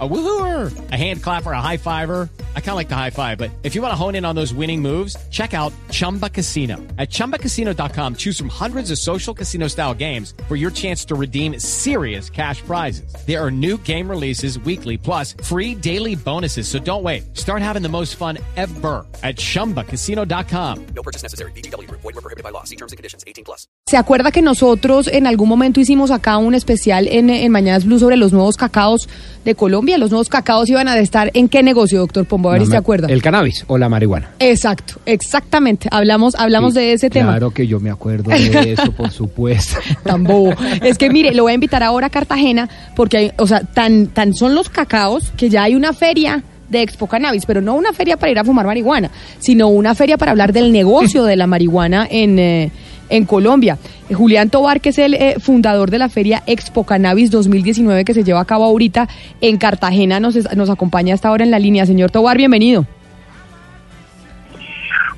A woohooer, a hand clapper, a high fiver. I kind of like the high five, but if you want to hone in on those winning moves, check out Chumba Casino. At chumbacasino.com, choose from hundreds of social casino style games for your chance to redeem serious cash prizes. There are new game releases weekly, plus free daily bonuses. So don't wait. Start having the most fun ever at chumbacasino.com. No purchase necessary. BGW. Void were prohibited by law. See terms and conditions. 18 plus. ¿Se acuerda que nosotros en algún momento hicimos acá un especial en, en Mañanas Blue sobre los nuevos cacaos de Colombia? Los nuevos cacaos iban a estar en qué negocio, doctor Pombo? A ver si se acuerda. El cannabis o la marihuana. Exacto, exactamente. Hablamos, hablamos Sí, de ese tema. Claro que yo me acuerdo de eso, por supuesto. Tan bobo. Es que mire, lo voy a invitar ahora a Cartagena porque hay, o sea, tan, tan son los cacaos que ya hay una feria de Expo Cannabis, pero no una feria para ir a fumar marihuana, sino una feria para hablar del negocio de la marihuana en, eh, en Colombia. Eh, Julián Tobar, que es el eh, fundador de la feria Expo Cannabis 2019 que se lleva a cabo ahorita en Cartagena, nos, nos acompaña hasta ahora en la línea. Señor Tobar, bienvenido.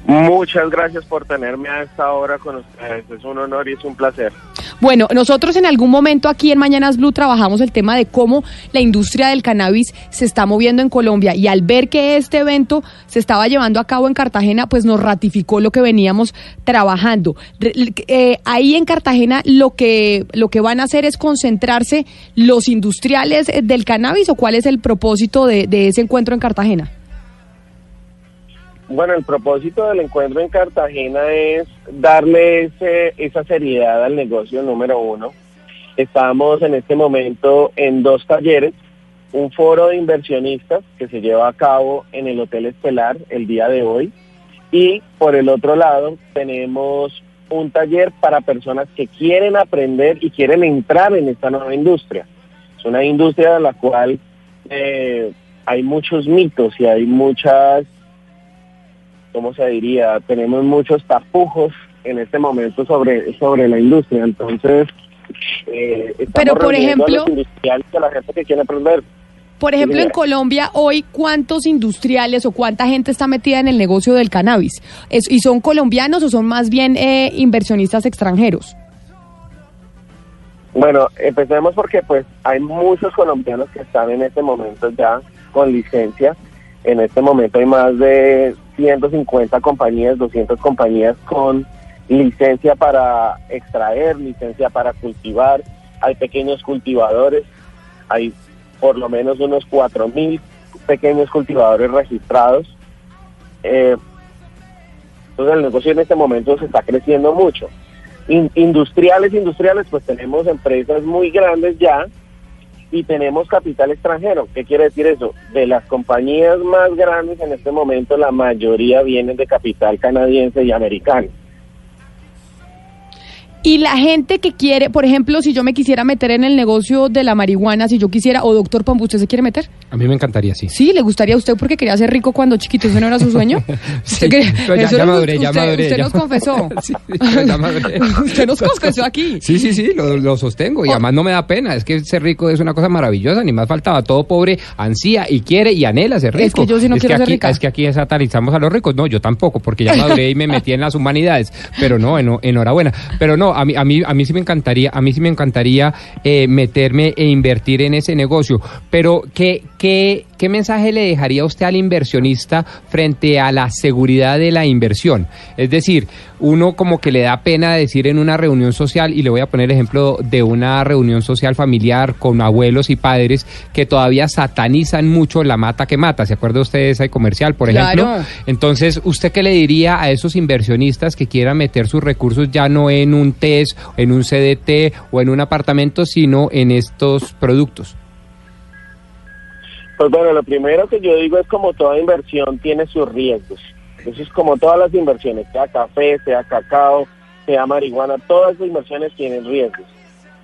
Muchas gracias por tenerme a esta hora con ustedes. Es un honor y es un placer. Bueno, nosotros en algún momento aquí en Mañanas Blue trabajamos el tema de cómo la industria del cannabis se está moviendo en Colombia y al ver que este evento se estaba llevando a cabo en Cartagena, pues nos ratificó lo que veníamos trabajando. Eh, ahí en Cartagena lo que lo que van a hacer es concentrarse los industriales eh, del cannabis o cuál es el propósito de ese encuentro en Cartagena. Bueno, el propósito del encuentro en Cartagena es darle ese, esa seriedad al negocio número uno. Estamos en este momento en dos talleres, un foro de inversionistas que se lleva a cabo en el Hotel Estelar el día de hoy y por el otro lado tenemos un taller para personas que quieren aprender y quieren entrar en esta nueva industria. Es una industria de la cual eh, hay muchos mitos y hay muchas ¿cómo se diría? Tenemos muchos tapujos en este momento sobre, sobre la industria. Entonces, eh, Pero, por a ejemplo- los y a la gente que quiere aprender. Por ejemplo, en. Colombia hoy, ¿cuántos industriales o cuánta gente está metida en el negocio del cannabis? Es- ¿Y son colombianos o son más bien eh, inversionistas extranjeros? Bueno, empecemos porque pues hay muchos colombianos que están en este momento ya con licencia. En este momento hay más de 150 compañías, 200 compañías con licencia para extraer, licencia para cultivar. Hay pequeños cultivadores, hay por lo menos unos 4.000 pequeños cultivadores registrados. Eh, entonces el negocio en este momento se está creciendo mucho. In- industriales, industriales, pues tenemos empresas muy grandes ya y tenemos capital extranjero. ¿Qué quiere decir eso? De las compañías más grandes en este momento, la mayoría vienen de capital canadiense y americano. Y la gente que quiere, por ejemplo, si yo me quisiera meter en el negocio de la marihuana, si yo quisiera, o doctor Pombo, ¿usted se quiere meter? A mí me encantaría, sí. Sí, ¿le gustaría a usted porque quería ser rico cuando chiquito? ¿Eso no era su sueño? Sí, ¿Usted quería- pero ya- eso ya era- maduré, ya usted, maduré, Usted ya. nos confesó. Sí, pero ya maduré. usted nos confesó aquí. Sí, sí, sí, lo, lo sostengo y Oh. además no me da pena. Es que ser rico es una cosa maravillosa, ni más faltaba. Todo pobre ansía y quiere y anhela ser rico. Es que yo sí no quiero que ser rica. Es que aquí satanizamos a los ricos. No, yo tampoco, porque ya maduré y me metí en las humanidades. Pero no, eno- enhorabuena. Pero no, a mí, a mí, a mí sí me encantaría, a mí sí me encantaría eh, meterme e invertir en ese negocio. Pero ¿qué, qué, qué mensaje le dejaría usted al inversionista frente a la seguridad de la inversión? Es decir, uno como que le da pena decir en una reunión social, y le voy a poner el ejemplo de una reunión social familiar con abuelos y padres que todavía satanizan mucho la mata que mata. ¿Se acuerda usted de ese comercial, por ejemplo? Claro. Entonces, ¿usted qué le diría a esos inversionistas que quieran meter sus recursos ya no en un TES, en un CDT o en un apartamento, sino en estos productos? Pues bueno, lo primero que yo digo es como toda inversión tiene sus riesgos. Eso es como todas las inversiones, sea café, sea cacao, sea marihuana, todas las inversiones tienen riesgos.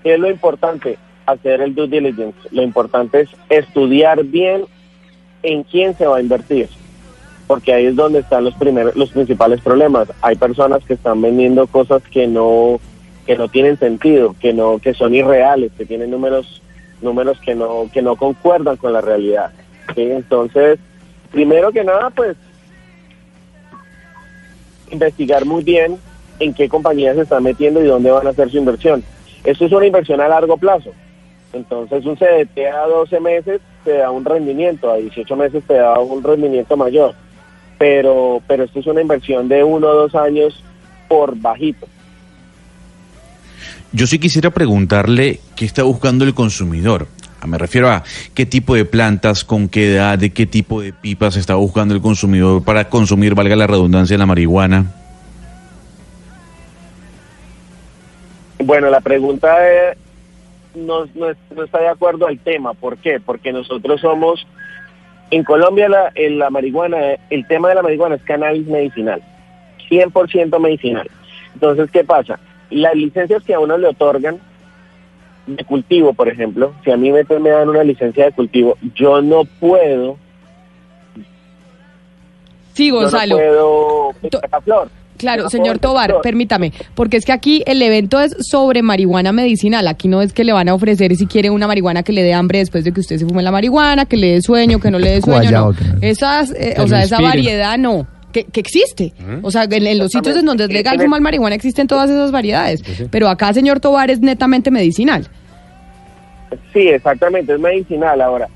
¿Qué es lo importante? Hacer el due diligence. Lo importante es estudiar bien en quién se va a invertir, porque ahí es donde están los primeros, los principales problemas. Hay personas que están vendiendo cosas que no que no tienen sentido, que no que son irreales, que tienen números números que no que no concuerdan con la realidad. ¿sí? Entonces, primero que nada, pues investigar muy bien en qué compañías se están metiendo y dónde van a hacer su inversión. Esto es una inversión a largo plazo. Entonces un CDT a 12 meses te da un rendimiento, a 18 meses te da un rendimiento mayor. Pero, pero esto es una inversión de uno o dos años por bajito. Yo sí quisiera preguntarle qué está buscando el consumidor. Ah, Me refiero a qué tipo de plantas, con qué edad, de qué tipo de pipas está buscando el consumidor para consumir, valga la redundancia, la marihuana. Bueno, la pregunta es, no, no, es- no está de acuerdo al tema. ¿Por qué? Porque nosotros somos, en Colombia la, en la marihuana, el tema de la marihuana es cannabis medicinal, 100% medicinal. Entonces, ¿qué pasa? Las licencias que a uno le otorgan de cultivo, por ejemplo, si a mí me, me dan una licencia de cultivo, yo no puedo, Sí, yo no Gonzalo. puedo flor. Claro, señor Tobar, permítame, porque es que aquí el evento es sobre marihuana medicinal. Aquí no es que le van a ofrecer si quiere una marihuana que le dé hambre después de que usted se fume la marihuana, que le dé sueño, que no le dé sueño, no. Esas, eh, o sea, esa variedad no. Que, que existe. O sea, en, en los sitios en donde es legal fumar marihuana existen todas esas variedades. Pero acá, señor Tobar, es netamente medicinal. Sí, exactamente, es medicinal. Ahora,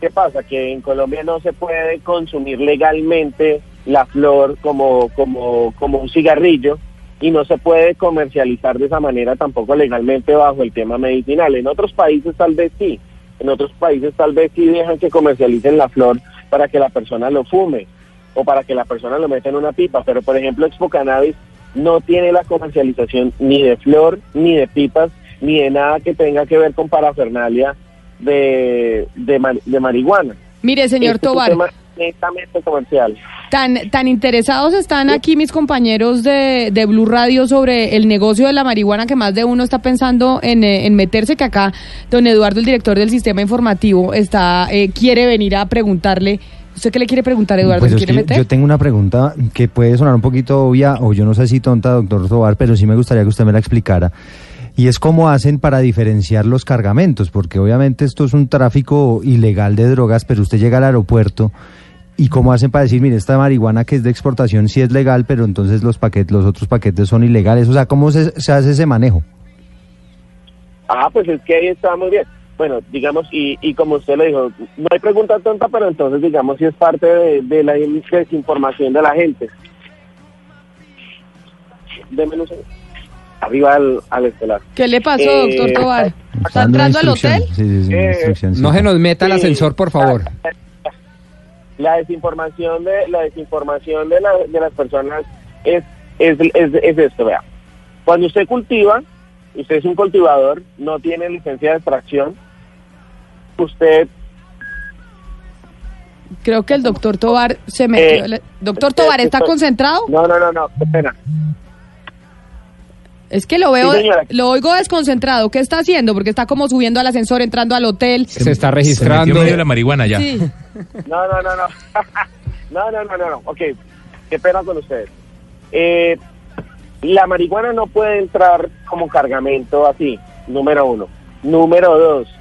¿qué pasa? Que en Colombia no se puede consumir legalmente la flor como, como, como un cigarrillo y no se puede comercializar de esa manera tampoco legalmente bajo el tema medicinal. En otros países tal vez sí, en otros países tal vez sí dejan que comercialicen la flor para que la persona lo fume o para que la persona lo meta en una pipa, pero por ejemplo Expo Cannabis no tiene la comercialización ni de flor, ni de pipas, ni de nada que tenga que ver con parafernalia de, de, ma- de marihuana. Mire, señor Este es un Tobar, tema netamente comercial. tan, tan interesados están aquí mis compañeros de, de Blue Radio sobre el negocio de la marihuana que más de uno está pensando en, eh, en meterse, que acá don Eduardo, el director del sistema informativo, está eh, quiere venir a preguntarle. ¿Usted qué le quiere preguntar, Eduardo? Pues yo tengo una pregunta que puede sonar un poquito obvia o yo no sé si tonta, doctor Tobar, pero sí me gustaría que usted me la explicara. Y es cómo hacen para diferenciar los cargamentos, porque obviamente esto es un tráfico ilegal de drogas, pero usted llega al aeropuerto y cómo hacen para decir, mire, esta marihuana que es de exportación sí es legal, pero entonces los paquetes, los otros paquetes son ilegales. O sea, ¿cómo se, se hace ese manejo? Ah, pues es que ahí está muy bien. Bueno, digamos, y, y como usted le dijo, no hay pregunta tonta, pero entonces digamos si es parte de, de la desinformación de la gente. Deme un segundo. Arriba al, al estelar. ¿Qué le pasó, Eh, doctor Tobar? ¿Está entrando al hotel? Sí, sí, Eh, sí. No se nos meta al Sí. ascensor, por favor. La desinformación de la desinformación de, la, de las personas es, es, es, es esto, vea. Cuando usted cultiva, usted es un cultivador, no tiene licencia de extracción, usted Creo que el doctor Tobar se metió. Eh, doctor Tobar, ¿está estoy- concentrado? no, no, no, no, qué pena. Es que lo veo, Sí, lo oigo desconcentrado. ¿Qué está haciendo? Porque está como subiendo al ascensor, entrando al hotel. Se está Se metió registrando. medio de la marihuana ya. Sí. No, no, no, no. no, no, no, no, no. Ok, qué pena con ustedes. Eh, la marihuana no puede entrar como cargamento así, número uno. Número dos,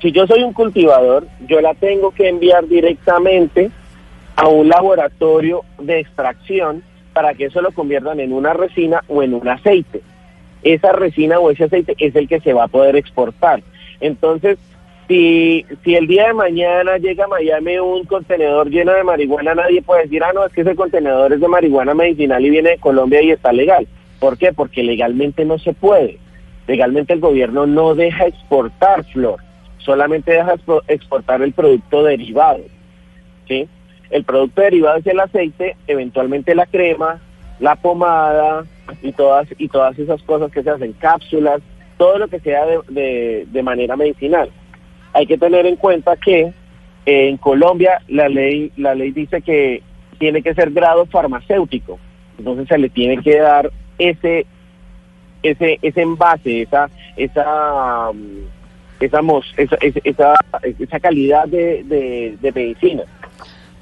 si yo soy un cultivador, yo la tengo que enviar directamente a un laboratorio de extracción para que eso lo conviertan en una resina o en un aceite. Esa resina o ese aceite es el que se va a poder exportar. Entonces, si, si el día de mañana llega a Miami un contenedor lleno de marihuana, nadie puede decir, ah, no, es que ese contenedor es de marihuana medicinal y viene de Colombia y está legal. ¿Por qué? Porque legalmente no se puede. Legalmente el gobierno no deja exportar flor, solamente deja expo- exportar el producto derivado. ¿sí? El producto derivado es el aceite, eventualmente la crema, la pomada y todas, y todas esas cosas que se hacen, cápsulas, todo lo que sea de, de- de manera medicinal. Hay que tener en cuenta que eh, en Colombia la ley, la ley dice que tiene que ser grado farmacéutico, entonces se le tiene que dar ese ese ese envase, esa esa mm, esa esa, esa, esa, calidad de, de, de medicina.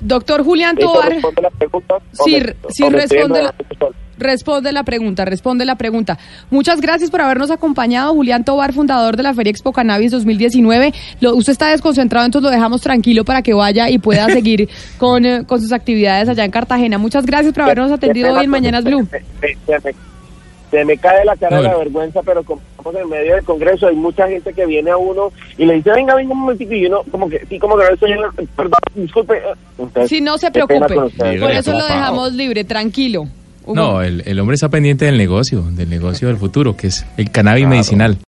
Doctor Julián ¿Eso Tobar, responde la pregunta? ¿O Sí, me- sí responde la- solo? Responde la pregunta, responde la pregunta. Muchas gracias por habernos acompañado, Julián Tobar, fundador de la Feria Expo Cannabis 2019. Lo, usted está desconcentrado, entonces lo dejamos tranquilo para que vaya y pueda seguir con, eh, con sus actividades allá en Cartagena. Muchas gracias por habernos atendido hoy en Mañanas Blue. Se me cae la cara de la vergüenza, pero como estamos en medio del Congreso, hay mucha gente que viene a uno y le dice, venga, venga un momentico, y uno como que, sí, como que no señor, perdón, disculpe. Eh, entonces, sí, no se preocupe, por eso lo dejamos libre, tranquilo. No, el, el, hombre está pendiente del negocio, del negocio del futuro, que es el cannabis medicinal.